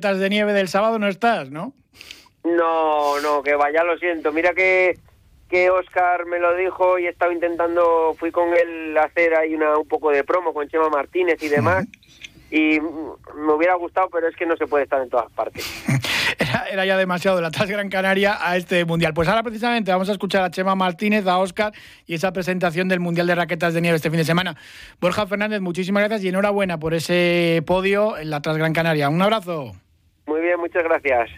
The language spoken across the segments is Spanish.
de nieve del sábado no estás, ¿no? No, no, que vaya, lo siento. Mira que, que Oscar me lo dijo y he estado intentando, fui con él a hacer ahí una, un poco de promo con Chema Martínez y demás. Y me hubiera gustado, pero es que no se puede estar en todas partes. Era, ya demasiado de la Gran Canaria a este Mundial. Pues ahora precisamente vamos a escuchar a Chema Martínez, a Oscar y esa presentación del Mundial de Raquetas de Nieve este fin de semana. Borja Fernández, muchísimas gracias y enhorabuena por ese podio en la Gran Canaria. Un abrazo. Muy bien, muchas gracias.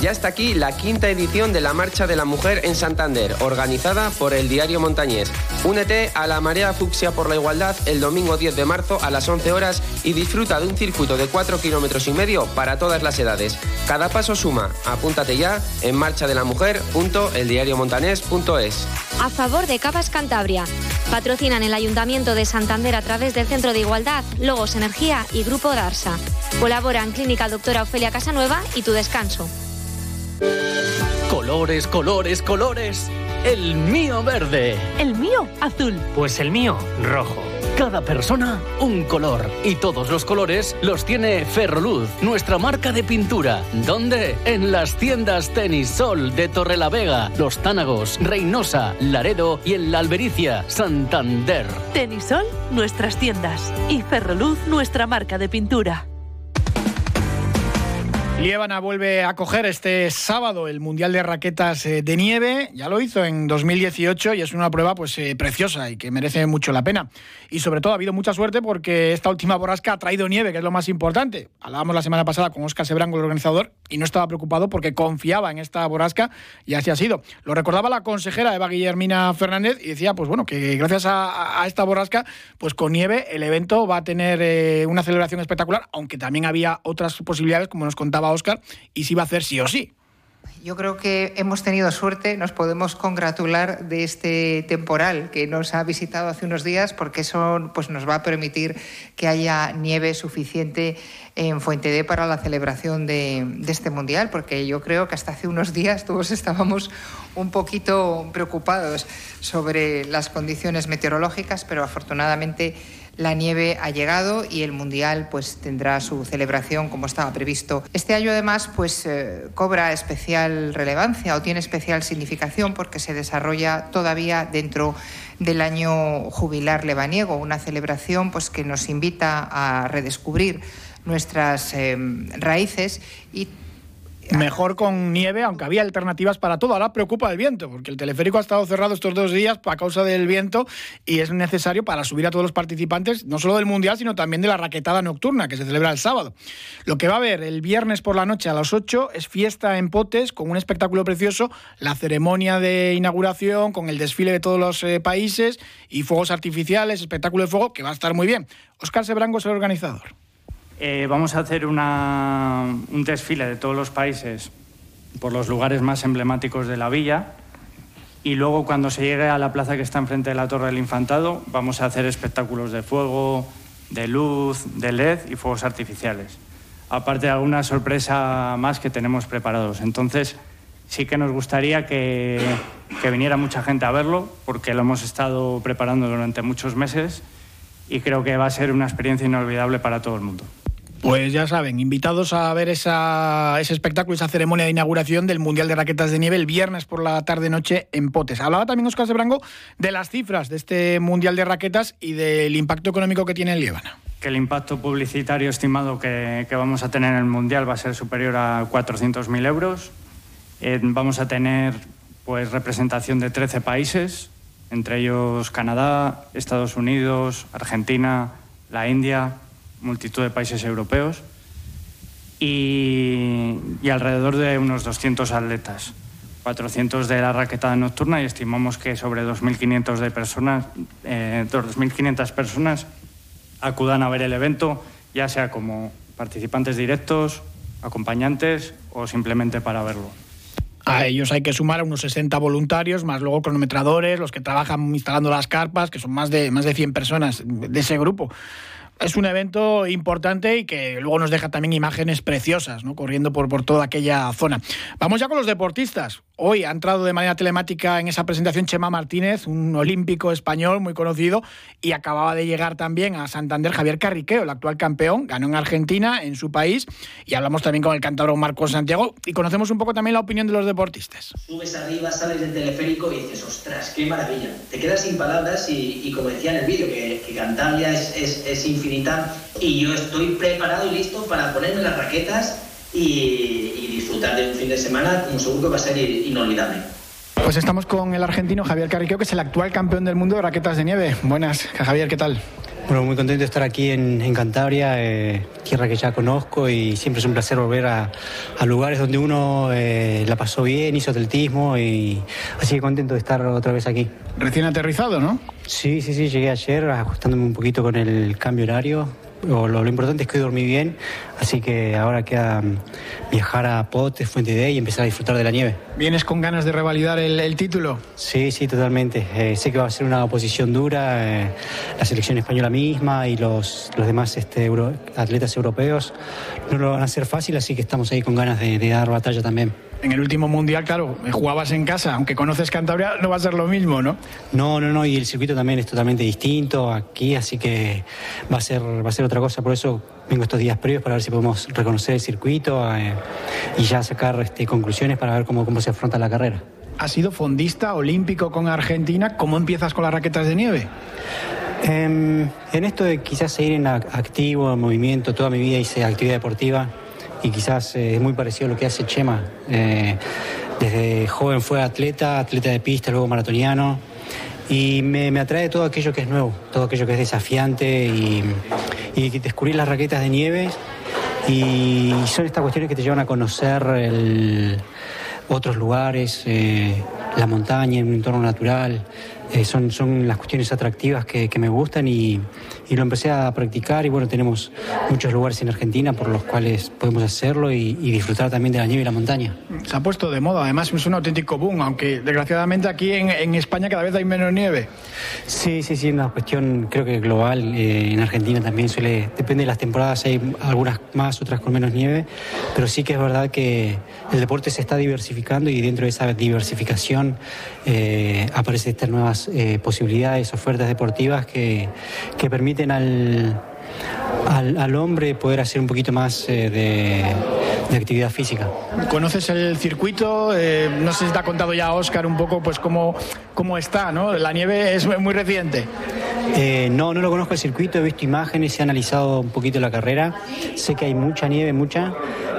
Ya está aquí la quinta edición de la Marcha de la Mujer en Santander, organizada por el Diario Montañés. Únete a la Marea Fucsia por la Igualdad el domingo 10 de marzo a las 11 horas y disfruta de un circuito de 4 kilómetros y medio para todas las edades. Cada paso suma. Apúntate ya en marchadelamujer.eldiariomontanés.es. A favor de Cavas Cantabria. Patrocinan el Ayuntamiento de Santander a través del Centro de Igualdad, Logos Energía y Grupo Darsa. Colaboran Clínica Doctora Ofelia Casanueva y Tu Descanso. Colores, colores, colores. El mío verde. El mío azul. Pues el mío rojo. Cada persona un color y todos los colores los tiene Ferroluz, nuestra marca de pintura. ¿Dónde? En las tiendas Tenis Sol de Torrelavega, Los Tánagos, Reynosa, Laredo y en la Albericia, Santander. Tenisol, nuestras tiendas y Ferroluz, nuestra marca de pintura. Liébana vuelve a coger este sábado el Mundial de Raquetas eh, de Nieve. Ya lo hizo en 2018 y es una prueba pues eh, preciosa y que merece mucho la pena. Y sobre todo ha habido mucha suerte porque esta última borrasca ha traído nieve, que es lo más importante. Hablábamos la semana pasada con Oscar Sebrango, el organizador, y no estaba preocupado porque confiaba en esta borrasca y así ha sido. Lo recordaba la consejera Eva Guillermina Fernández y decía, pues bueno, que gracias a, esta borrasca, pues con nieve el evento va a tener eh, una celebración espectacular, aunque también había otras posibilidades, como nos contaba Oscar, y si va a hacer sí o sí. Yo creo que hemos tenido suerte, nos podemos congratular de este temporal que nos ha visitado hace unos días, porque eso pues, nos va a permitir que haya nieve suficiente en Fuente D para la celebración de, este mundial, porque yo creo que hasta hace unos días todos estábamos un poquito preocupados sobre las condiciones meteorológicas, pero afortunadamente la nieve ha llegado y el Mundial pues tendrá su celebración como estaba previsto. Este año además pues eh, cobra especial relevancia o tiene especial significación porque se desarrolla todavía dentro del año jubilar lebaniego, una celebración pues que nos invita a redescubrir nuestras eh, raíces y Mejor con nieve, aunque había alternativas para todo. Ahora preocupa el viento, porque el teleférico ha estado cerrado estos dos días a causa del viento y es necesario para subir a todos los participantes, no solo del Mundial, sino también de la raquetada nocturna, que se celebra el sábado. Lo que va a haber el viernes por la noche a las 8 es fiesta en Potes, con un espectáculo precioso, la ceremonia de inauguración, con el desfile de todos los eh, países y fuegos artificiales, espectáculo de fuego, que va a estar muy bien. Oscar Sebrango es el organizador. Eh, vamos a hacer un desfile de todos los países por los lugares más emblemáticos de la villa y luego cuando se llegue a la plaza que está enfrente de la Torre del Infantado vamos a hacer espectáculos de fuego, de luz, de LED y fuegos artificiales. Aparte de alguna sorpresa más que tenemos preparados. Entonces sí que nos gustaría que, que viniera mucha gente a verlo porque lo hemos estado preparando durante muchos meses y creo que va a ser una experiencia inolvidable para todo el mundo. Pues ya saben, invitados a ver ese espectáculo, esa ceremonia de inauguración del Mundial de Raquetas de Nieve el viernes por la tarde-noche en Potes. Hablaba también Oscar Sebrango de las cifras de este Mundial de Raquetas y del impacto económico que tiene en Líbana. Que el impacto publicitario estimado que, vamos a tener en el Mundial va a ser superior a 400.000 euros. Eh, vamos a tener pues, representación de 13 países, entre ellos Canadá, Estados Unidos, Argentina, la India, multitud de países europeos y, alrededor de unos 200 atletas. 400 de la raquetada nocturna y estimamos que sobre 2.500 de personas, eh, 2.500 personas acudan a ver el evento, ya sea como participantes directos, acompañantes o simplemente para verlo. A ellos hay que sumar a unos 60 voluntarios, más luego cronometradores, los que trabajan instalando las carpas, que son más de, más de 100 personas de ese grupo. Es un evento importante y que luego nos deja también imágenes preciosas, ¿no? Corriendo por, por toda aquella zona. Vamos ya con los deportistas. Hoy ha entrado de manera telemática en esa presentación Chema Martínez, un olímpico español muy conocido, y acababa de llegar también a Santander Javier Carriqueo, el actual campeón, ganó en Argentina, en su país, y hablamos también con el cantador Marcos Santiago y conocemos un poco también la opinión de los deportistas. Subes arriba, sales del teleférico y dices, ostras, qué maravilla. Te quedas sin palabras y, como decía en el vídeo, que, que Cantabria es, es, es infinita y yo estoy preparado y listo para ponerme las raquetas y, disfrutar de un fin de semana como seguro que va a ser inolvidable. Pues estamos con el argentino Javier Carriqueo, que es el actual campeón del mundo de raquetas de nieve. Buenas, Javier, ¿qué tal? Bueno, muy contento de estar aquí en, Cantabria, eh, tierra que ya conozco y siempre es un placer volver a, lugares donde uno eh, la pasó bien, hizo atletismo y así que contento de estar otra vez aquí. Recién aterrizado, ¿no? Sí, sí, sí, llegué ayer ajustándome un poquito con el cambio horario, lo, importante es que hoy dormí bien, así que ahora queda mm, viajar a Potes, Fuente de y empezar a disfrutar de la nieve. ¿Vienes con ganas de revalidar el, título? Sí, sí, totalmente. Eh, sé que va a ser una oposición dura, eh, la selección española misma y los, los demás este, atletas europeos no lo van a hacer fácil, así que estamos ahí con ganas de dar batalla también en el último mundial, claro, jugabas en casa, aunque conoces Cantabria, no va a ser lo mismo, ¿no? No, no, no, y el circuito también es totalmente distinto aquí, así que va a ser, va a ser otra cosa. Por eso vengo estos días previos para ver si podemos reconocer el circuito eh, y ya sacar este, conclusiones para ver cómo, cómo se afronta la carrera. ¿Has sido fondista olímpico con Argentina? ¿Cómo empiezas con las raquetas de nieve? Em, en esto de quizás seguir en activo, en movimiento, toda mi vida hice actividad deportiva y quizás eh, es muy parecido a lo que hace Chema. Eh, desde joven fue atleta, atleta de pista, luego maratoniano. Y me, atrae todo aquello que es nuevo, todo aquello que es desafiante y, descubrir las raquetas de nieve. Y son estas cuestiones que te llevan a conocer otros lugares, eh, la montaña, un entorno natural. Eh, son, son las cuestiones atractivas que, me gustan y, lo empecé a practicar y bueno, tenemos muchos lugares en Argentina por los cuales podemos hacerlo y, disfrutar también de la nieve y la montaña. Se ha puesto de moda, además es un auténtico boom, aunque desgraciadamente aquí en, España cada vez hay menos nieve. Sí, sí, sí, una cuestión creo que global. Eh, en Argentina también suele, depende de las temporadas, hay algunas más, otras con menos nieve, pero sí que es verdad que el deporte se está diversificando y dentro de esa diversificación eh, aparecen estas nuevas eh, posibilidades, ofertas deportivas que, que permiten al, al, hombre poder hacer un poquito más eh, de, actividad física. ¿Conoces el circuito? Eh, no sé si te ha contado ya Oscar un poco pues cómo, cómo está, ¿no? La nieve es muy reciente. no, no lo conozco el circuito, he visto imágenes, he analizado un poquito la carrera. Sé que hay mucha nieve, mucha,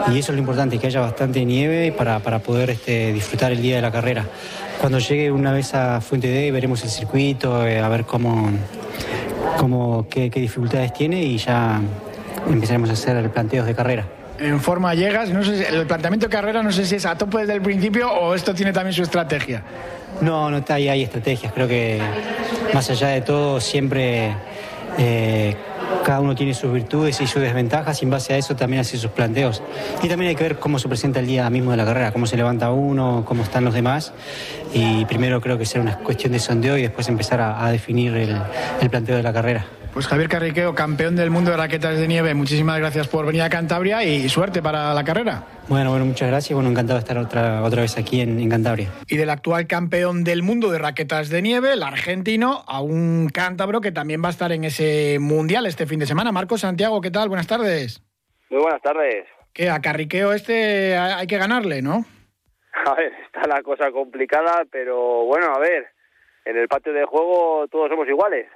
y eso es lo importante, que haya bastante nieve para, para poder este, disfrutar el día de la carrera. Cuando llegue una vez a Fuente D veremos el circuito, eh, a ver cómo, cómo qué, dificultades tiene y ya empezaremos a hacer planteos de carrera. En forma llegas, no sé el planteamiento de carrera no sé si es a tope desde el principio o esto tiene también su estrategia. No, no está ahí, hay estrategias. Creo que más allá de todo siempre eh, cada uno tiene sus virtudes y sus desventajas y en base a eso también hace sus planteos. Y también hay que ver cómo se presenta el día mismo de la carrera, cómo se levanta uno, cómo están los demás. Y primero creo que será una cuestión de sondeo y después empezar a, definir el planteo de la carrera. Pues Javier Carriqueo, campeón del mundo de raquetas de nieve, muchísimas gracias por venir a Cantabria y suerte para la carrera. Bueno, bueno, muchas gracias. Bueno, encantado de estar otra, otra vez aquí en, Cantabria. Y del actual campeón del mundo de raquetas de nieve, el argentino, a un cántabro que también va a estar en ese mundial este fin de semana. Marco Santiago, ¿qué tal? Buenas tardes. Muy buenas tardes. Que a Carriqueo este hay que ganarle, ¿no? A ver, está la cosa complicada, pero bueno, a ver, en el patio de juego todos somos iguales.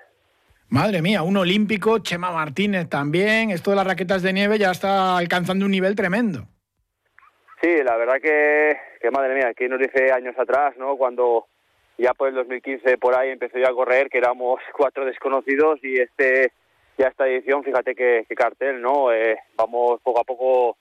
Madre mía, un olímpico, Chema Martínez también. Esto de las raquetas de nieve ya está alcanzando un nivel tremendo. Sí, la verdad que, que madre mía, aquí nos dice años atrás, ¿no? Cuando ya por el 2015 por ahí empezó ya a correr, que éramos cuatro desconocidos y este ya esta edición, fíjate qué, cartel, ¿no? Eh, vamos poco a poco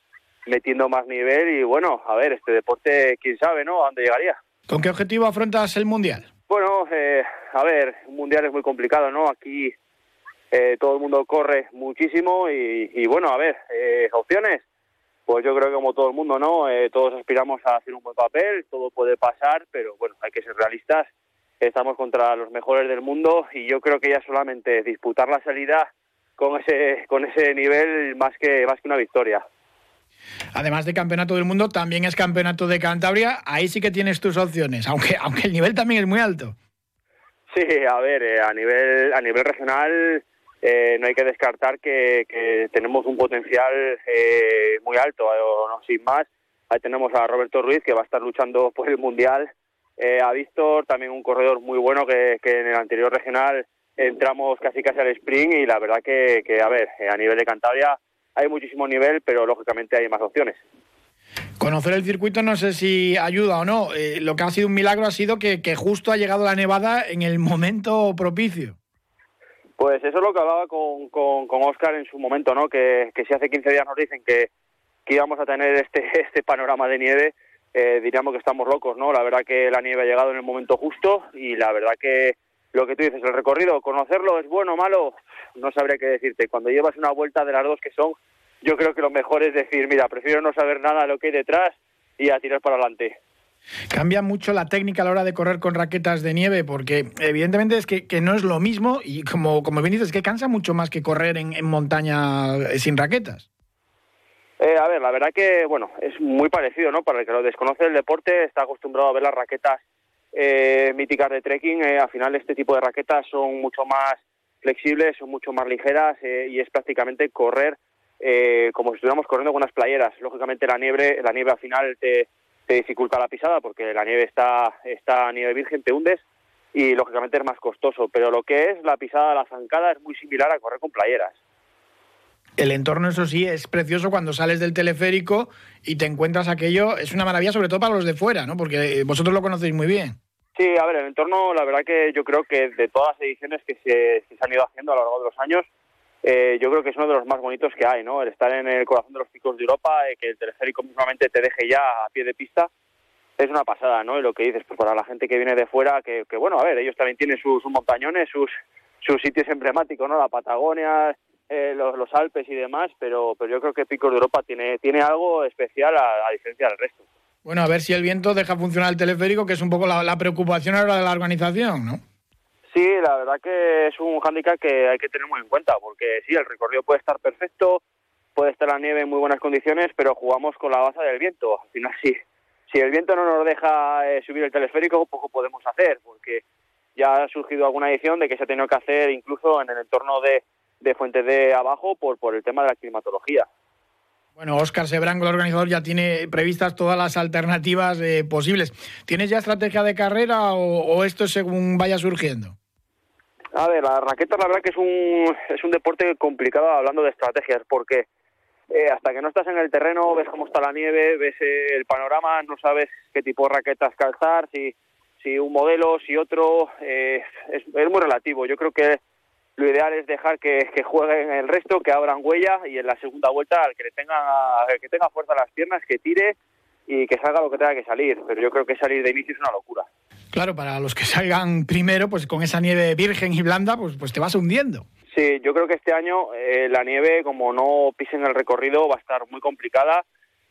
metiendo más nivel y bueno, a ver, este deporte, quién sabe, ¿no? ¿A dónde llegaría? ¿Con qué objetivo afrontas el Mundial? Bueno, eh, a ver, un Mundial es muy complicado, ¿no? Aquí eh, todo el mundo corre muchísimo y, bueno, a ver, eh, opciones. Pues yo creo que como todo el mundo, ¿no? Eh, todos aspiramos a hacer un buen papel, todo puede pasar, pero bueno, hay que ser realistas. Estamos contra los mejores del mundo y yo creo que ya solamente disputar la salida con ese con ese nivel más que más que una victoria. Además de campeonato del mundo, también es campeonato de Cantabria. Ahí sí que tienes tus opciones, aunque aunque el nivel también es muy alto. Sí, a ver, eh, a nivel a nivel regional eh, no hay que descartar que, que tenemos un potencial eh, muy alto, no, sin más. Ahí tenemos a Roberto Ruiz que va a estar luchando por el mundial. a Víctor, también un corredor muy bueno que, que en el anterior regional entramos casi casi al sprint y la verdad que, que a ver, a nivel de Cantabria hay muchísimo nivel, pero lógicamente hay más opciones. Conocer el circuito no sé si ayuda o no. Eh, lo que ha sido un milagro ha sido que, justo ha llegado la nevada en el momento propicio. Pues eso es lo que hablaba con, con, Oscar en su momento, ¿no? Que, que, si hace 15 días nos dicen que, que íbamos a tener este, este panorama de nieve, eh, diríamos que estamos locos, ¿no? La verdad que la nieve ha llegado en el momento justo y la verdad que lo que tú dices, el recorrido, conocerlo es bueno o malo, no sabría qué decirte. Cuando llevas una vuelta de las dos que son, yo creo que lo mejor es decir, mira, prefiero no saber nada de lo que hay detrás y a tirar para adelante. Cambia mucho la técnica a la hora de correr con raquetas de nieve, porque evidentemente es que, no es lo mismo y como, como bien dices, que cansa mucho más que correr en, montaña eh, sin raquetas. Eh, a ver, la verdad que, bueno, es muy parecido, ¿no? Para el que lo desconoce el deporte, está acostumbrado a ver las raquetas eh, míticas de trekking, eh, al final este tipo de raquetas son mucho más flexibles, son mucho más ligeras eh, y es prácticamente correr eh, como si estuviéramos corriendo con unas playeras. Lógicamente la nieve, la nieve al final te, dificulta la pisada porque la nieve está, está nieve virgen, te hundes y lógicamente es más costoso, pero lo que es la pisada, la zancada es muy similar a correr con playeras. El entorno, eso sí, es precioso cuando sales del teleférico y te encuentras aquello. Es una maravilla, sobre todo para los de fuera, ¿no? Porque vosotros lo conocéis muy bien. Sí, a ver, el entorno, la verdad que yo creo que de todas las ediciones que se, se han ido haciendo a lo largo de los años, eh, yo creo que es uno de los más bonitos que hay, ¿no? El estar en el corazón de los picos de Europa, eh, que el teleférico mismamente te deje ya a pie de pista, es una pasada, ¿no? Y lo que dices, pues para la gente que viene de fuera, que, que bueno, a ver, ellos también tienen sus, montañones, sus, sus sitios emblemáticos, ¿no? La Patagonia, eh, los, los, Alpes y demás, pero, pero yo creo que Picos de Europa tiene, tiene algo especial a, a diferencia del resto. Bueno, a ver si el viento deja funcionar el teleférico, que es un poco la, preocupación ahora de la organización, ¿no? Sí, la verdad que es un hándicap que hay que tener muy en cuenta, porque sí, el recorrido puede estar perfecto, puede estar la nieve en muy buenas condiciones, pero jugamos con la base del viento. Al final, sí, si el viento no nos deja eh, subir el teleférico, poco podemos hacer, porque ya ha surgido alguna edición de que se ha tenido que hacer incluso en el entorno de, de Fuente de Abajo por, por el tema de la climatología. Bueno, Óscar Sebrango, el organizador, ya tiene previstas todas las alternativas eh, posibles. ¿Tienes ya estrategia de carrera o, esto es según vaya surgiendo? A ver, la raqueta la verdad que es un, es un deporte complicado hablando de estrategias, porque eh, hasta que no estás en el terreno, ves cómo está la nieve, ves eh, el panorama, no sabes qué tipo de raquetas calzar, si, si un modelo, si otro, es, es muy relativo. Yo creo que lo ideal es dejar que, que, jueguen el resto, que abran huella y en la segunda vuelta al que le tenga, que tenga fuerza las piernas, que tire y que salga lo que tenga que salir. Pero yo creo que salir de inicio es una locura. Claro, para los que salgan primero, pues con esa nieve virgen y blanda, pues, pues te vas hundiendo. Sí, yo creo que este año eh, la nieve, como no pisen el recorrido, va a estar muy complicada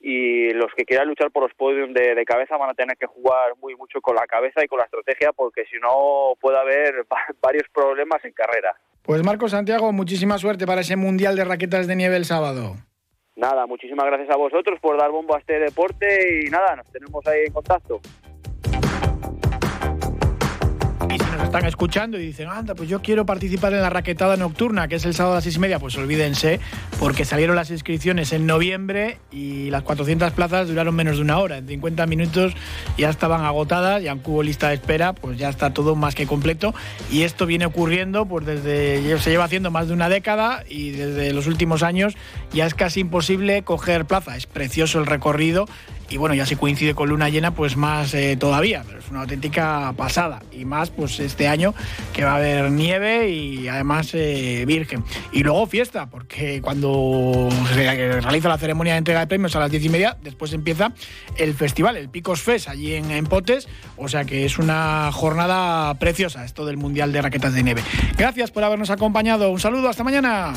y los que quieran luchar por los podios de, de, cabeza van a tener que jugar muy mucho con la cabeza y con la estrategia porque si no puede haber varios problemas en carrera. Pues Marco Santiago, muchísima suerte para ese Mundial de Raquetas de Nieve el sábado. Nada, muchísimas gracias a vosotros por dar bombo a este deporte y nada, nos tenemos ahí en contacto. Y están escuchando y dicen, anda, pues yo quiero participar en la raquetada nocturna, que es el sábado a las seis y media, pues olvídense, porque salieron las inscripciones en noviembre y las 400 plazas duraron menos de una hora. En 50 minutos ya estaban agotadas, ya hubo lista de espera, pues ya está todo más que completo. Y esto viene ocurriendo, pues desde, se lleva haciendo más de una década y desde los últimos años ya es casi imposible coger plaza. Es precioso el recorrido y bueno, ya si coincide con luna llena, pues más eh, todavía, es una auténtica pasada. Y más, pues este año que va a haber nieve y además eh, virgen. Y luego fiesta, porque cuando se realiza la ceremonia de entrega de premios a las diez y media, después empieza el festival, el Picos Fest, allí en, en Potes. O sea que es una jornada preciosa esto del Mundial de Raquetas de Nieve. Gracias por habernos acompañado. Un saludo, hasta mañana.